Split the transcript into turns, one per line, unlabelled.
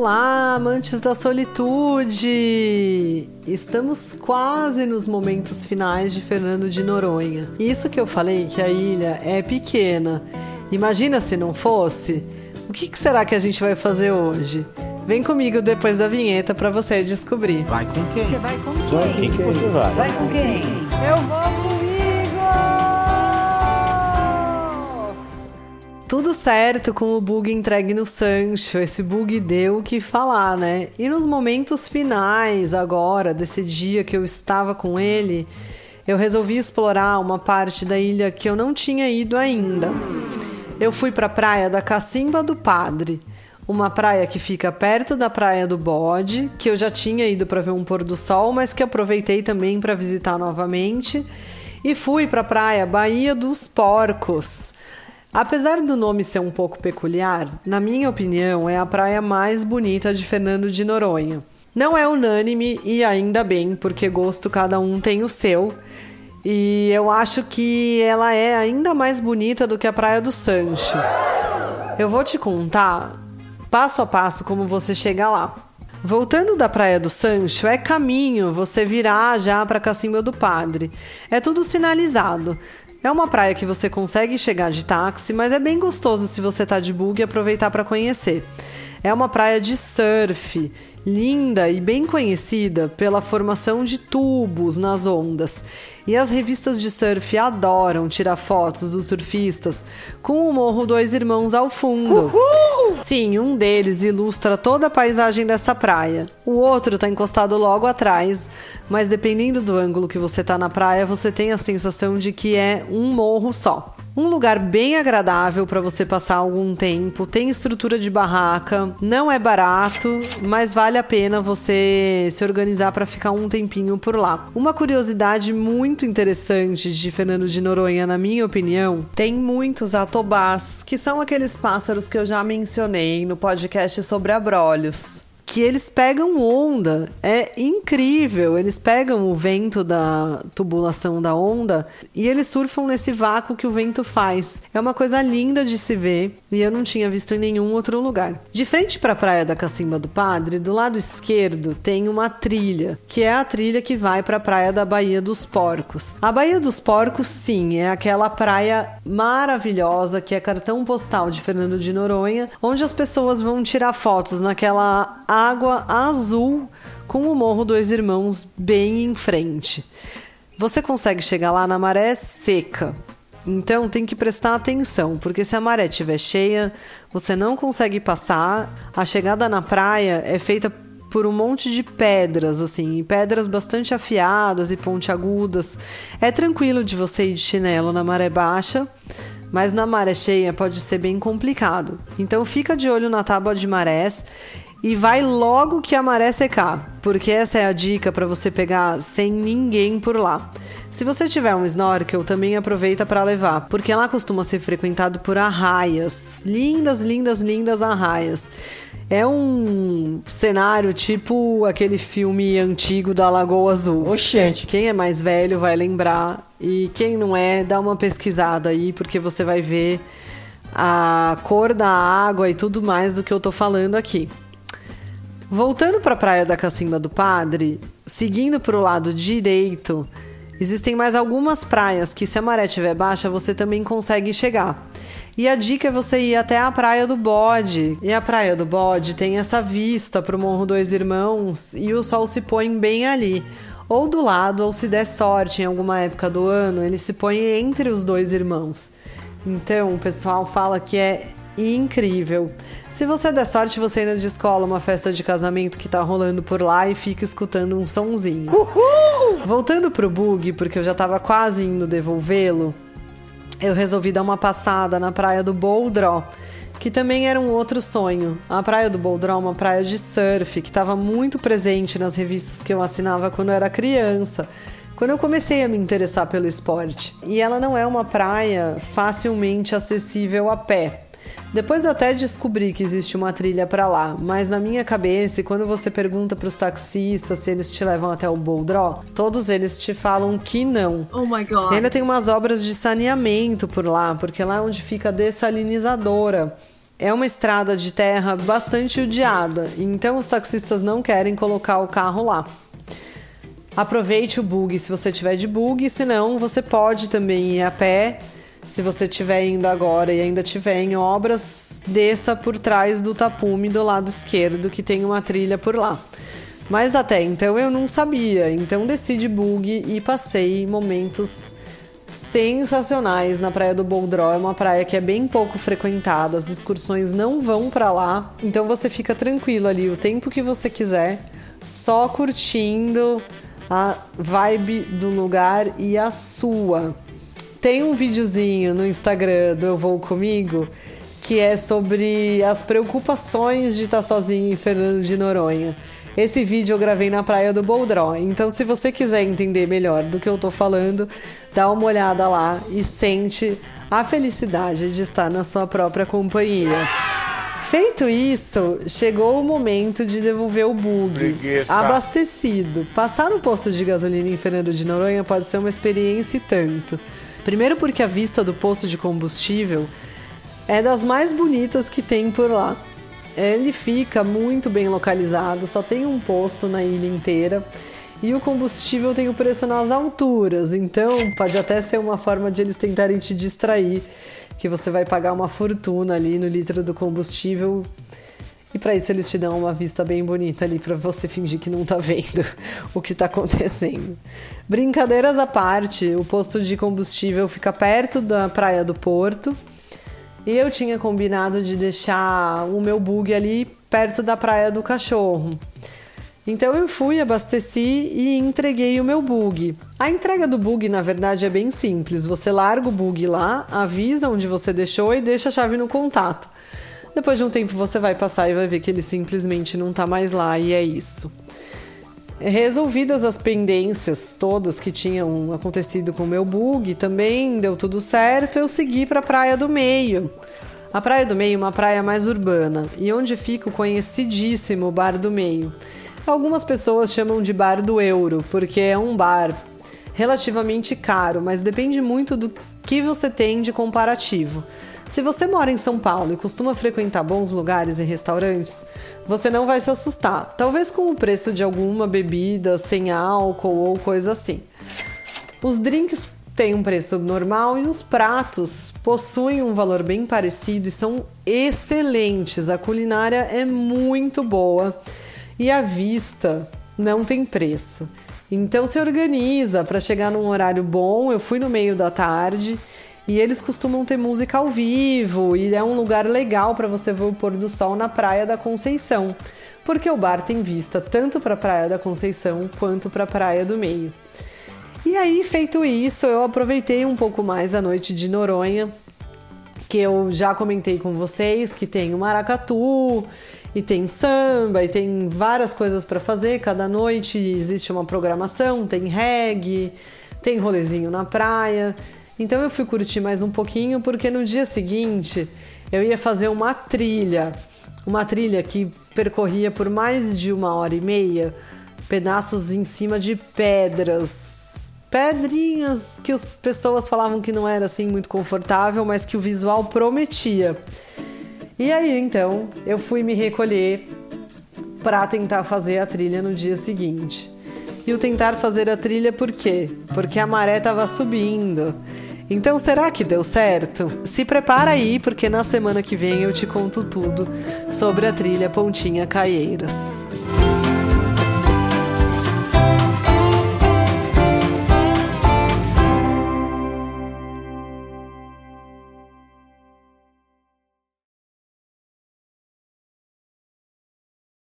Olá, amantes da solitude! Estamos quase nos momentos finais de Fernando de Noronha. Isso que eu falei que a ilha é pequena. Imagina se não fosse. O que, será que a gente vai fazer hoje? Vem comigo depois da vinheta para você descobrir.
Vai com quem?
Você vai com quem?
Vai com quem?
Você vai.
Vai com quem?
Eu vou Tudo certo com o bug entregue no Sancho. Esse bug deu o que falar, né? E nos momentos finais, agora, desse dia que eu estava com ele, eu resolvi explorar uma parte da ilha que eu não tinha ido ainda. Eu fui para a praia da Cacimba do Padre, uma praia que fica perto da Praia do Bode, que eu já tinha ido para ver um pôr do sol, mas que aproveitei também para visitar novamente. E fui para a praia Baía dos Porcos. Apesar do nome ser um pouco peculiar, na minha opinião é a praia mais bonita de Fernando de Noronha. Não é unânime e ainda bem, porque gosto cada um tem o seu. E eu acho que ela é ainda mais bonita do que a Praia do Sancho. Eu vou te contar passo a passo como você chega lá. Voltando da Praia do Sancho, é caminho você virar já para Cacimba do Padre. É tudo sinalizado. É uma praia que você consegue chegar de táxi, mas é bem gostoso se você tá de bug e aproveitar para conhecer. É uma praia de surf, linda e bem conhecida pela formação de tubos nas ondas. E as revistas de surf adoram tirar fotos dos surfistas com o Morro Dois Irmãos ao fundo. Uhul! Sim, um deles ilustra toda a paisagem dessa praia. O outro está encostado logo atrás, mas dependendo do ângulo que você está na praia, você tem a sensação de que é um morro só. Um lugar bem agradável para você passar algum tempo, tem estrutura de barraca, não é barato, mas vale a pena você se organizar para ficar um tempinho por lá. Uma curiosidade muito interessante de Fernando de Noronha, na minha opinião, tem muitos atobás, que são aqueles pássaros que eu já mencionei no podcast sobre abrolhos que eles pegam onda. É incrível. Eles pegam o vento da tubulação da onda e eles surfam nesse vácuo que o vento faz. É uma coisa linda de se ver e eu não tinha visto em nenhum outro lugar. De frente para a praia da Cacimba do Padre, do lado esquerdo tem uma trilha, que é a trilha que vai para a praia da Baía dos Porcos. A Baía dos Porcos, sim, é aquela praia maravilhosa que é cartão postal de Fernando de Noronha, onde as pessoas vão tirar fotos naquela água azul com o Morro Dois Irmãos bem em frente. Você consegue chegar lá na maré seca. Então tem que prestar atenção, porque se a maré estiver cheia, você não consegue passar. A chegada na praia é feita por um monte de pedras, assim, pedras bastante afiadas e pontiagudas. É tranquilo de você ir de chinelo na maré baixa, mas na maré cheia pode ser bem complicado. Então fica de olho na tábua de marés e vai logo que a maré secar, porque essa é a dica para você pegar sem ninguém por lá. Se você tiver um snorkel, também aproveita para levar, porque lá costuma ser frequentado por arraias, lindas, lindas, lindas arraias. É um cenário tipo aquele filme antigo da Lagoa Azul.
Oxente.
Quem é mais velho vai lembrar e quem não é, dá uma pesquisada aí, porque você vai ver a cor da água e tudo mais do que eu tô falando aqui. Voltando para a praia da Cacimba do Padre, seguindo para o lado direito, existem mais algumas praias que, se a maré estiver baixa, você também consegue chegar. E a dica é você ir até a Praia do Bode. E a Praia do Bode tem essa vista para o Morro Dois Irmãos e o sol se põe bem ali. Ou do lado, ou se der sorte em alguma época do ano, ele se põe entre os dois irmãos. Então, o pessoal fala que é incrível. Se você der sorte, você ainda descola uma festa de casamento que tá rolando por lá e fica escutando um sonzinho. Uhul! Voltando pro bug, porque eu já tava quase indo devolvê-lo, eu resolvi dar uma passada na praia do Boldró, que também era um outro sonho. A praia do Boldró é uma praia de surf que estava muito presente nas revistas que eu assinava quando eu era criança quando eu comecei a me interessar pelo esporte. E ela não é uma praia facilmente acessível a pé. Depois eu até descobri que existe uma trilha para lá, mas na minha cabeça, quando você pergunta para os taxistas se eles te levam até o Boldró, todos eles te falam que não.
Oh my god.
E ainda tem umas obras de saneamento por lá, porque lá é onde fica a dessalinizadora. é uma estrada de terra bastante odiada, então os taxistas não querem colocar o carro lá. Aproveite o bug se você tiver de bug, senão você pode também ir a pé. Se você estiver indo agora e ainda estiver em obras, desça por trás do tapume do lado esquerdo, que tem uma trilha por lá. Mas até então eu não sabia, então desci de bug e passei momentos sensacionais na Praia do Boldró. É uma praia que é bem pouco frequentada, as excursões não vão para lá, então você fica tranquilo ali o tempo que você quiser, só curtindo a vibe do lugar e a sua. Tem um videozinho no Instagram do Eu Vou Comigo que é sobre as preocupações de estar sozinho em Fernando de Noronha. Esse vídeo eu gravei na praia do Boldró, então se você quiser entender melhor do que eu tô falando, dá uma olhada lá e sente a felicidade de estar na sua própria companhia. Feito isso, chegou o momento de devolver o bug.
Preguiça.
Abastecido. Passar no posto de gasolina em Fernando de Noronha pode ser uma experiência e tanto. Primeiro porque a vista do posto de combustível é das mais bonitas que tem por lá. Ele fica muito bem localizado, só tem um posto na ilha inteira. E o combustível tem o preço nas alturas, então pode até ser uma forma de eles tentarem te distrair que você vai pagar uma fortuna ali no litro do combustível. E para isso eles te dão uma vista bem bonita ali para você fingir que não tá vendo o que tá acontecendo. Brincadeiras à parte, o posto de combustível fica perto da praia do Porto. E eu tinha combinado de deixar o meu bug ali perto da praia do cachorro. Então eu fui, abasteci e entreguei o meu bug. A entrega do bug, na verdade, é bem simples. Você larga o bug lá, avisa onde você deixou e deixa a chave no contato. Depois de um tempo você vai passar e vai ver que ele simplesmente não está mais lá e é isso. Resolvidas as pendências todas que tinham acontecido com o meu bug, também deu tudo certo, eu segui para a Praia do Meio. A Praia do Meio é uma praia mais urbana e onde fica o conhecidíssimo Bar do Meio. Algumas pessoas chamam de bar do euro, porque é um bar relativamente caro, mas depende muito do que você tem de comparativo. Se você mora em São Paulo e costuma frequentar bons lugares e restaurantes, você não vai se assustar, talvez com o preço de alguma bebida sem álcool ou coisa assim. Os drinks têm um preço normal e os pratos possuem um valor bem parecido e são excelentes. A culinária é muito boa e a vista não tem preço. Então se organiza para chegar num horário bom. Eu fui no meio da tarde e eles costumam ter música ao vivo e é um lugar legal para você ver o pôr do sol na Praia da Conceição, porque o bar tem vista tanto para a Praia da Conceição quanto para a Praia do Meio. E aí, feito isso, eu aproveitei um pouco mais a noite de Noronha, que eu já comentei com vocês que tem o maracatu e tem samba, e tem várias coisas para fazer. Cada noite existe uma programação, tem reggae, tem rolezinho na praia. Então eu fui curtir mais um pouquinho, porque no dia seguinte eu ia fazer uma trilha. Uma trilha que percorria por mais de uma hora e meia pedaços em cima de pedras. Pedrinhas que as pessoas falavam que não era assim muito confortável, mas que o visual prometia. E aí então eu fui me recolher para tentar fazer a trilha no dia seguinte. E o tentar fazer a trilha por quê? Porque a maré estava subindo. Então será que deu certo? Se prepara aí, porque na semana que vem eu te conto tudo sobre a trilha Pontinha Caieiras.